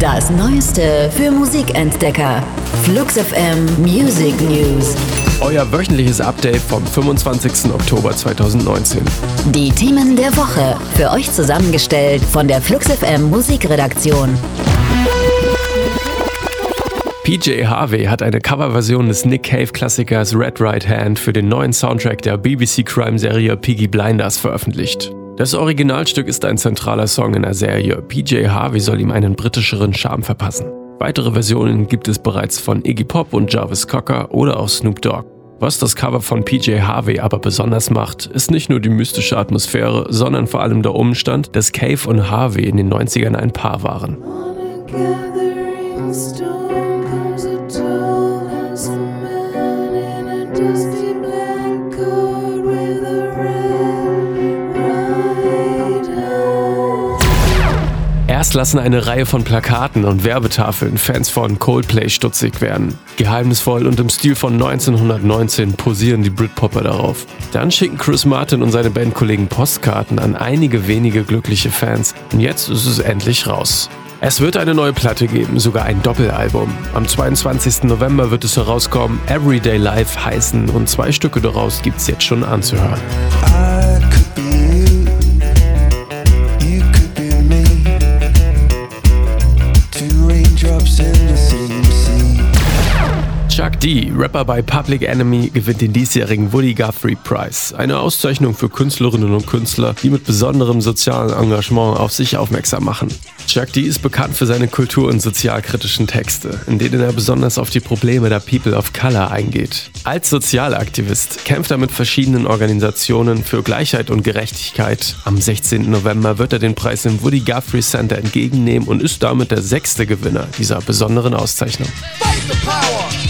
Das Neueste für Musikentdecker. Flux FM Music News. Euer wöchentliches Update vom 25. Oktober 2019. Die Themen der Woche. Für euch zusammengestellt von der Flux FM Musikredaktion. PJ Harvey hat eine Coverversion des Nick Cave-Klassikers Red Right Hand für den neuen Soundtrack der BBC Crime-Serie Piggy Blinders veröffentlicht. Das Originalstück ist ein zentraler Song in der Serie. PJ Harvey soll ihm einen britischeren Charme verpassen. Weitere Versionen gibt es bereits von Iggy Pop und Jarvis Cocker oder auch Snoop Dogg. Was das Cover von PJ Harvey aber besonders macht, ist nicht nur die mystische Atmosphäre, sondern vor allem der Umstand, dass Cave und Harvey in den 90ern ein Paar waren. Erst lassen eine Reihe von Plakaten und Werbetafeln Fans von Coldplay stutzig werden. Geheimnisvoll und im Stil von 1919 posieren die Britpopper darauf. Dann schicken Chris Martin und seine Bandkollegen Postkarten an einige wenige glückliche Fans. Und jetzt ist es endlich raus. Es wird eine neue Platte geben, sogar ein Doppelalbum. Am 22. November wird es herauskommen, Everyday Life heißen und zwei Stücke daraus gibt es jetzt schon anzuhören. Chuck D, Rapper bei Public Enemy, gewinnt den diesjährigen Woody Guthrie Prize. Eine Auszeichnung für Künstlerinnen und Künstler, die mit besonderem sozialen Engagement auf sich aufmerksam machen. Chuck D ist bekannt für seine kultur- und sozialkritischen Texte, in denen er besonders auf die Probleme der People of Color eingeht. Als Sozialaktivist kämpft er mit verschiedenen Organisationen für Gleichheit und Gerechtigkeit. Am 16. November wird er den Preis im Woody Guthrie Center entgegennehmen und ist damit der sechste Gewinner dieser besonderen Auszeichnung. Das